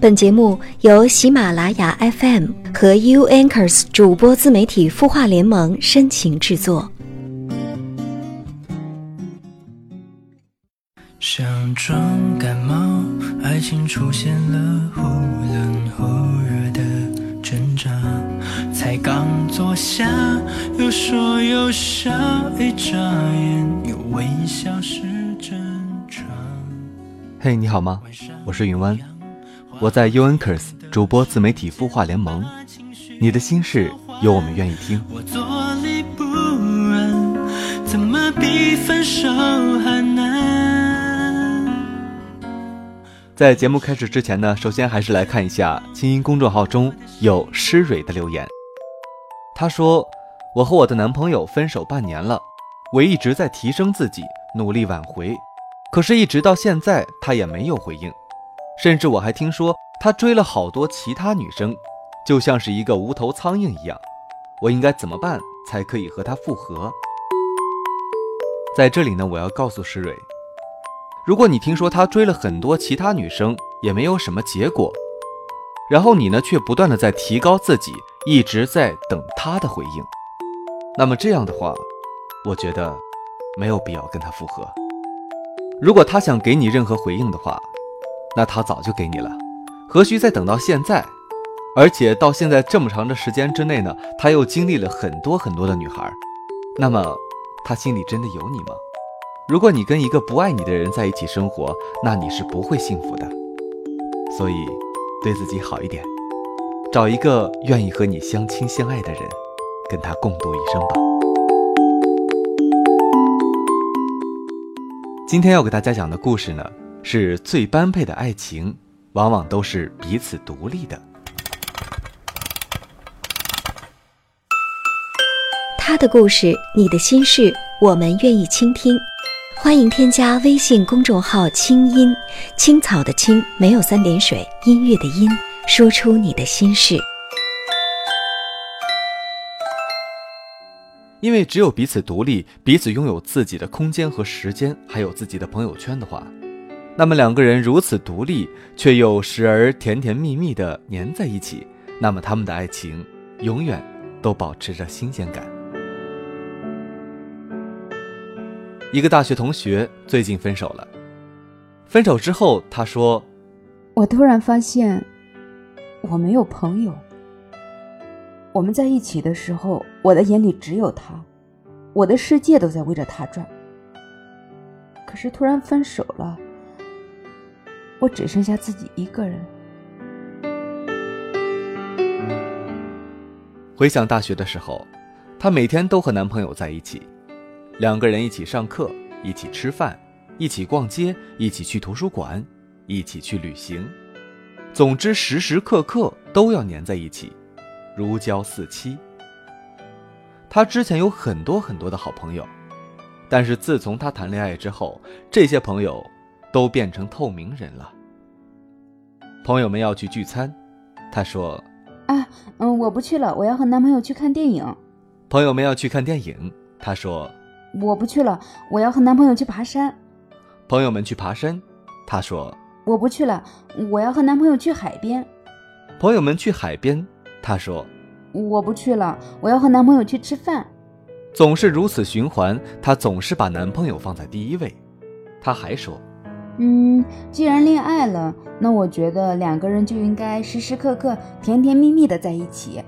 本节目由喜马拉雅 FM 和 U Anchors 主播自媒体孵化联盟深情制作。想装感冒，爱情出现了忽冷忽热的挣扎，才刚坐下，又说又笑，一眨眼又微笑是正常。嘿，你好吗？我是云湾。我在 u n k e r s 主播自媒体孵化联盟，你的心事有我们愿意听。在节目开始之前呢，首先还是来看一下清音公众号中有诗蕊的留言。他说：“我和我的男朋友分手半年了，我一直在提升自己，努力挽回，可是，一直到现在他也没有回应。”甚至我还听说他追了好多其他女生，就像是一个无头苍蝇一样。我应该怎么办才可以和他复合？在这里呢，我要告诉石蕊，如果你听说他追了很多其他女生也没有什么结果，然后你呢却不断的在提高自己，一直在等他的回应，那么这样的话，我觉得没有必要跟他复合。如果他想给你任何回应的话，那他早就给你了，何须再等到现在？而且到现在这么长的时间之内呢，他又经历了很多很多的女孩，那么他心里真的有你吗？如果你跟一个不爱你的人在一起生活，那你是不会幸福的。所以，对自己好一点，找一个愿意和你相亲相爱的人，跟他共度一生吧。今天要给大家讲的故事呢。是最般配的爱情，往往都是彼此独立的。他的故事，你的心事，我们愿意倾听。欢迎添加微信公众号“清音青草”的青，没有三点水，音乐的音，说出你的心事。因为只有彼此独立，彼此拥有自己的空间和时间，还有自己的朋友圈的话。那么两个人如此独立，却又时而甜甜蜜蜜的粘在一起，那么他们的爱情永远都保持着新鲜感。一个大学同学最近分手了，分手之后他说：“我突然发现，我没有朋友。我们在一起的时候，我的眼里只有他，我的世界都在围着他转。可是突然分手了。”我只剩下自己一个人。回想大学的时候，她每天都和男朋友在一起，两个人一起上课，一起吃饭，一起逛街，一起去图书馆，一起去旅行，总之时时刻刻都要黏在一起，如胶似漆。她之前有很多很多的好朋友，但是自从她谈恋爱之后，这些朋友。都变成透明人了。朋友们要去聚餐，他说：“啊，嗯，我不去了，我要和男朋友去看电影。”朋友们要去看电影，他说：“我不去了，我要和男朋友去爬山。”朋友们去爬山，他说：“我不去了，我要和男朋友去海边。”朋友们去海边，他说：“我不去了，我要和男朋友去吃饭。”总是如此循环，她总是把男朋友放在第一位。她还说。嗯，既然恋爱了，那我觉得两个人就应该时时刻刻甜甜蜜蜜的在一起。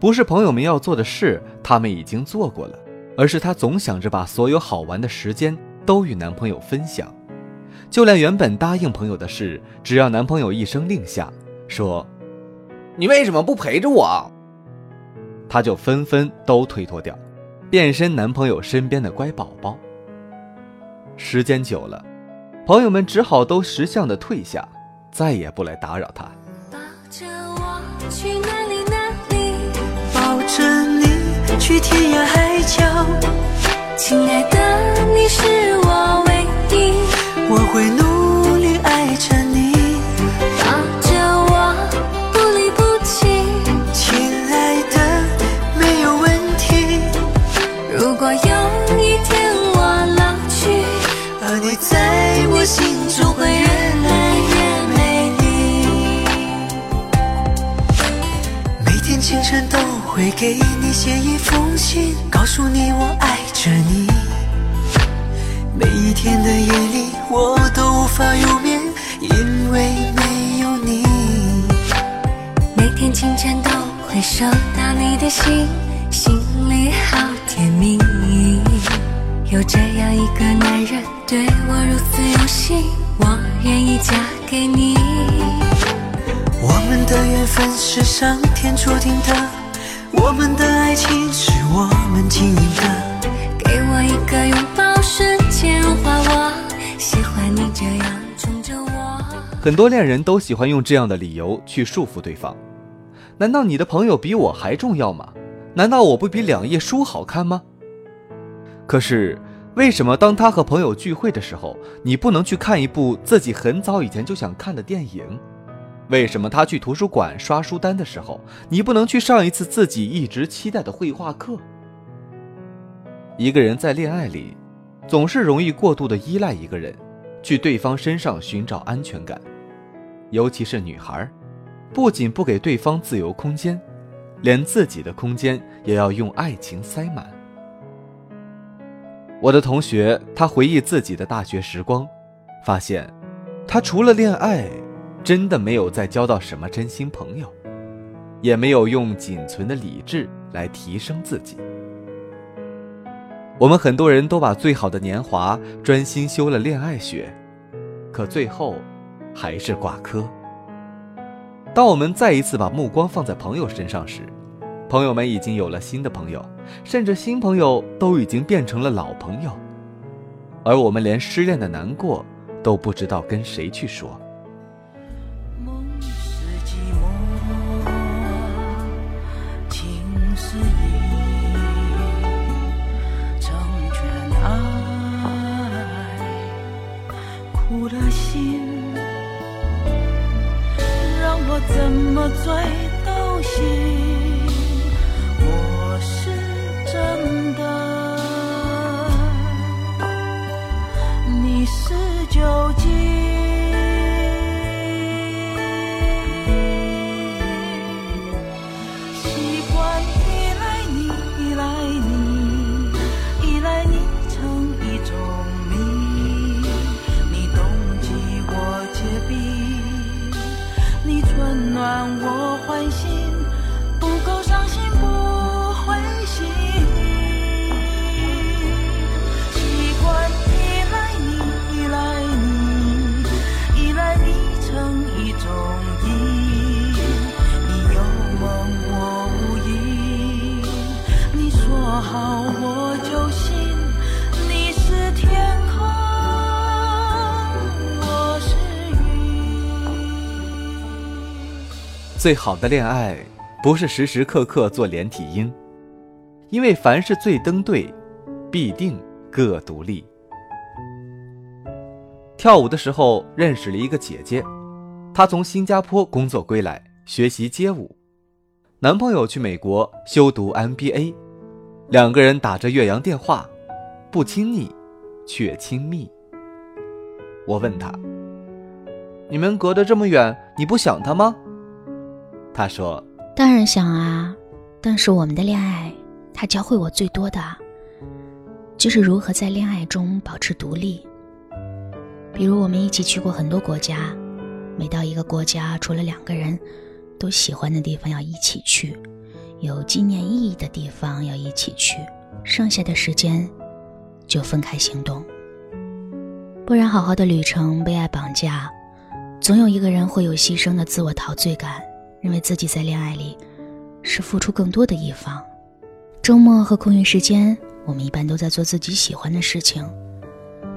不是朋友们要做的事，他们已经做过了，而是她总想着把所有好玩的时间都与男朋友分享，就连原本答应朋友的事，只要男朋友一声令下，说：“你为什么不陪着我？”她就纷纷都推脱掉，变身男朋友身边的乖宝宝。时间久了。朋友们只好都识相的退下，再也不来打扰他。抱着我去哪里哪里，抱着你去天涯海角，亲爱的，你是我唯一，我会努给你写一封信，告诉你我爱着你。每一天的夜里，我都无法入眠，因为没有你。每天清晨都会收到你的信，心里好甜蜜。有这样一个男人对我如此用心，我愿意嫁给你。我们的缘分是上天注定的，我们的爱情是我们经营的。给我一个拥抱，瞬间融化我。喜欢你这样宠着我。很多恋人都喜欢用这样的理由去束缚对方。难道你的朋友比我还重要吗？难道我不比两页书好看吗？可是，为什么当他和朋友聚会的时候，你不能去看一部自己很早以前就想看的电影？为什么他去图书馆刷书单的时候，你不能去上一次自己一直期待的绘画课？一个人在恋爱里，总是容易过度的依赖一个人，去对方身上寻找安全感，尤其是女孩，不仅不给对方自由空间，连自己的空间也要用爱情塞满。我的同学，他回忆自己的大学时光，发现，他除了恋爱。真的没有再交到什么真心朋友，也没有用仅存的理智来提升自己。我们很多人都把最好的年华专心修了恋爱学，可最后还是挂科。当我们再一次把目光放在朋友身上时，朋友们已经有了新的朋友，甚至新朋友都已经变成了老朋友，而我们连失恋的难过都不知道跟谁去说。怎么醉都行，最好的恋爱，不是时时刻刻做连体婴，因为凡是最登对，必定各独立。跳舞的时候认识了一个姐姐，她从新加坡工作归来学习街舞，男朋友去美国修读 MBA，两个人打着岳阳电话，不亲昵，却亲密。我问她：“你们隔得这么远，你不想他吗？”他说：“当然想啊，但是我们的恋爱，他教会我最多的，就是如何在恋爱中保持独立。比如我们一起去过很多国家，每到一个国家，除了两个人都喜欢的地方要一起去，有纪念意义的地方要一起去，剩下的时间就分开行动。不然，好好的旅程被爱绑架，总有一个人会有牺牲的自我陶醉感。”认为自己在恋爱里是付出更多的一方。周末和空余时间，我们一般都在做自己喜欢的事情，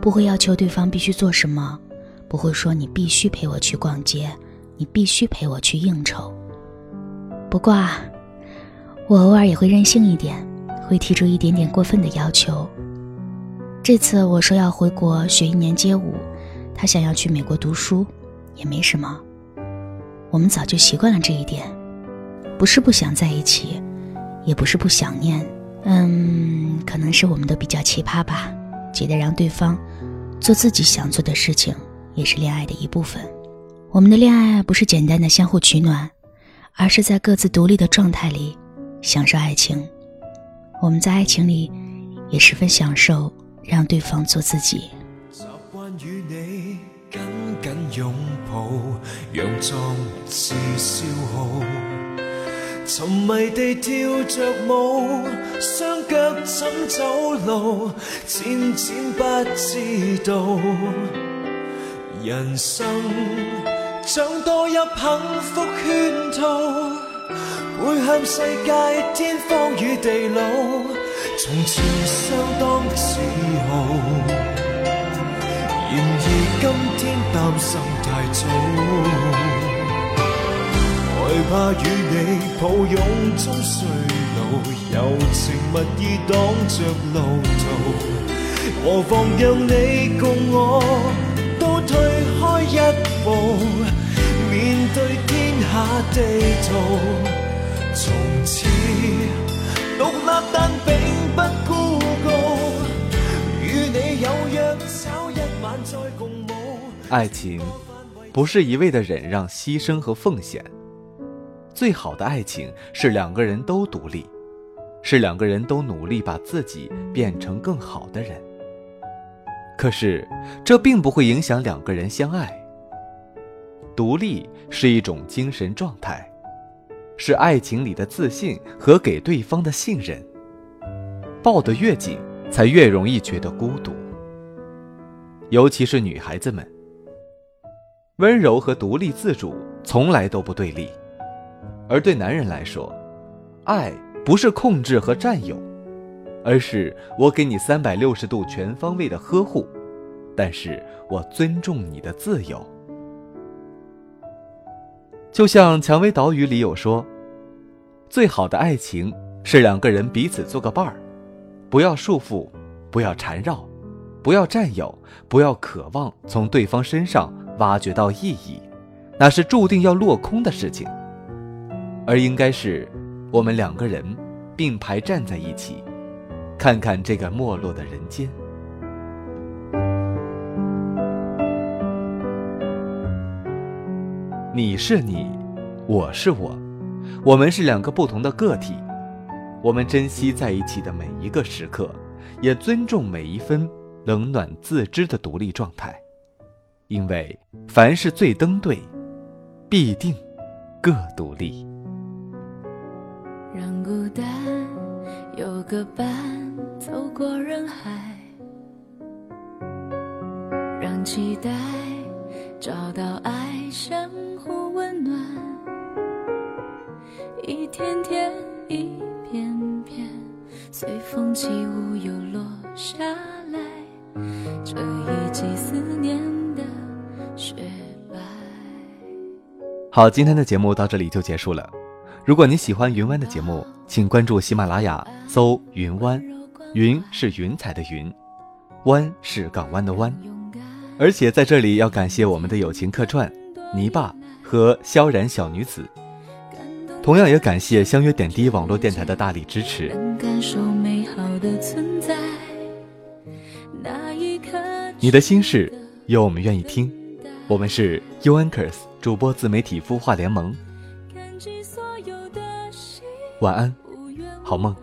不会要求对方必须做什么，不会说你必须陪我去逛街，你必须陪我去应酬。不过，啊，我偶尔也会任性一点，会提出一点点过分的要求。这次我说要回国学一年街舞，他想要去美国读书，也没什么。我们早就习惯了这一点，不是不想在一起，也不是不想念，嗯，可能是我们都比较奇葩吧，觉得让对方做自己想做的事情也是恋爱的一部分。我们的恋爱不是简单的相互取暖，而是在各自独立的状态里享受爱情。我们在爱情里也十分享受让对方做自己。习惯与你紧紧拥抱，让壮志消耗。沉迷地跳着舞，双脚怎走路，渐渐不知道。人生像多一幸福圈套。会向世界天荒与地老，从前相当自豪。天担心太早，害怕与你抱拥中衰老，柔情蜜意挡着路途，何妨让你共我都退开一步，面对天下地图。从此爱情不是一味的忍让、牺牲和奉献，最好的爱情是两个人都独立，是两个人都努力把自己变成更好的人。可是这并不会影响两个人相爱。独立是一种精神状态。是爱情里的自信和给对方的信任。抱得越紧，才越容易觉得孤独。尤其是女孩子们，温柔和独立自主从来都不对立。而对男人来说，爱不是控制和占有，而是我给你三百六十度全方位的呵护，但是我尊重你的自由。就像《蔷薇岛屿》里有说：“最好的爱情是两个人彼此做个伴儿，不要束缚，不要缠绕，不要占有，不要渴望从对方身上挖掘到意义，那是注定要落空的事情。而应该是我们两个人并排站在一起，看看这个没落的人间。”你是你，我是我，我们是两个不同的个体。我们珍惜在一起的每一个时刻，也尊重每一分冷暖自知的独立状态。因为凡是最登对，必定各独立。让孤单有个伴，走过人海，让期待找到爱相互。温暖，一天天，一片片，随风起舞又落下来。这一季思念雪白。好，今天的节目到这里就结束了。如果你喜欢云湾的节目，请关注喜马拉雅，搜“云湾”，云是云彩的云，湾是港湾的湾。而且在这里要感谢我们的友情客串泥巴。和萧然小女子，同样也感谢相约点滴网络电台的大力支持。你的心事有我们愿意听，我们是 UNKERS 主播自媒体孵化联盟。晚安，好梦。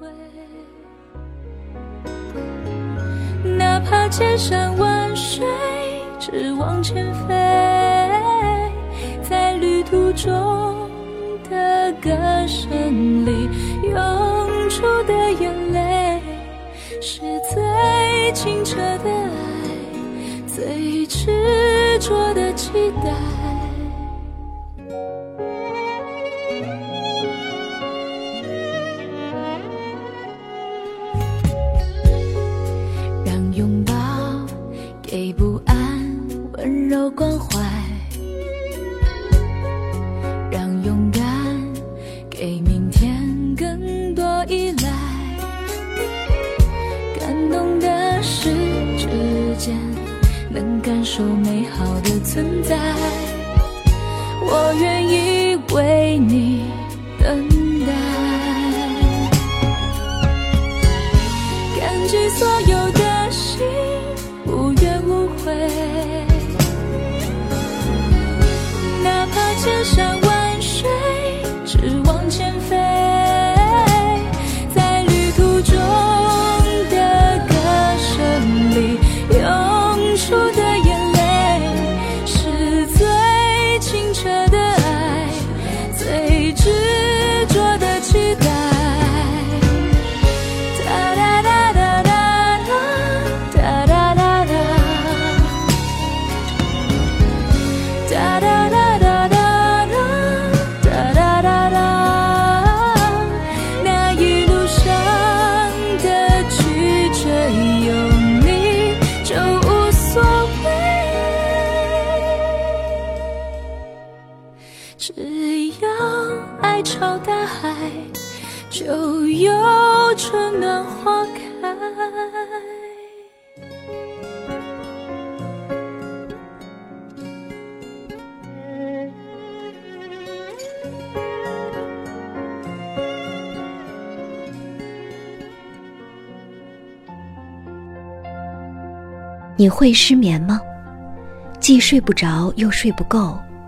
哪怕千山万水，只往前飞。在旅途中的歌声里涌出的眼泪，是最清澈的爱，最执着的期待让拥抱给不安温柔关怀让勇敢给明天更多依赖。感动的是指尖能感受美好的存在，我愿意为你等待。感激所有的心，无怨无悔。哪怕千山只要爱朝大海，就有春暖花开。你会失眠吗？既睡不着又睡不够，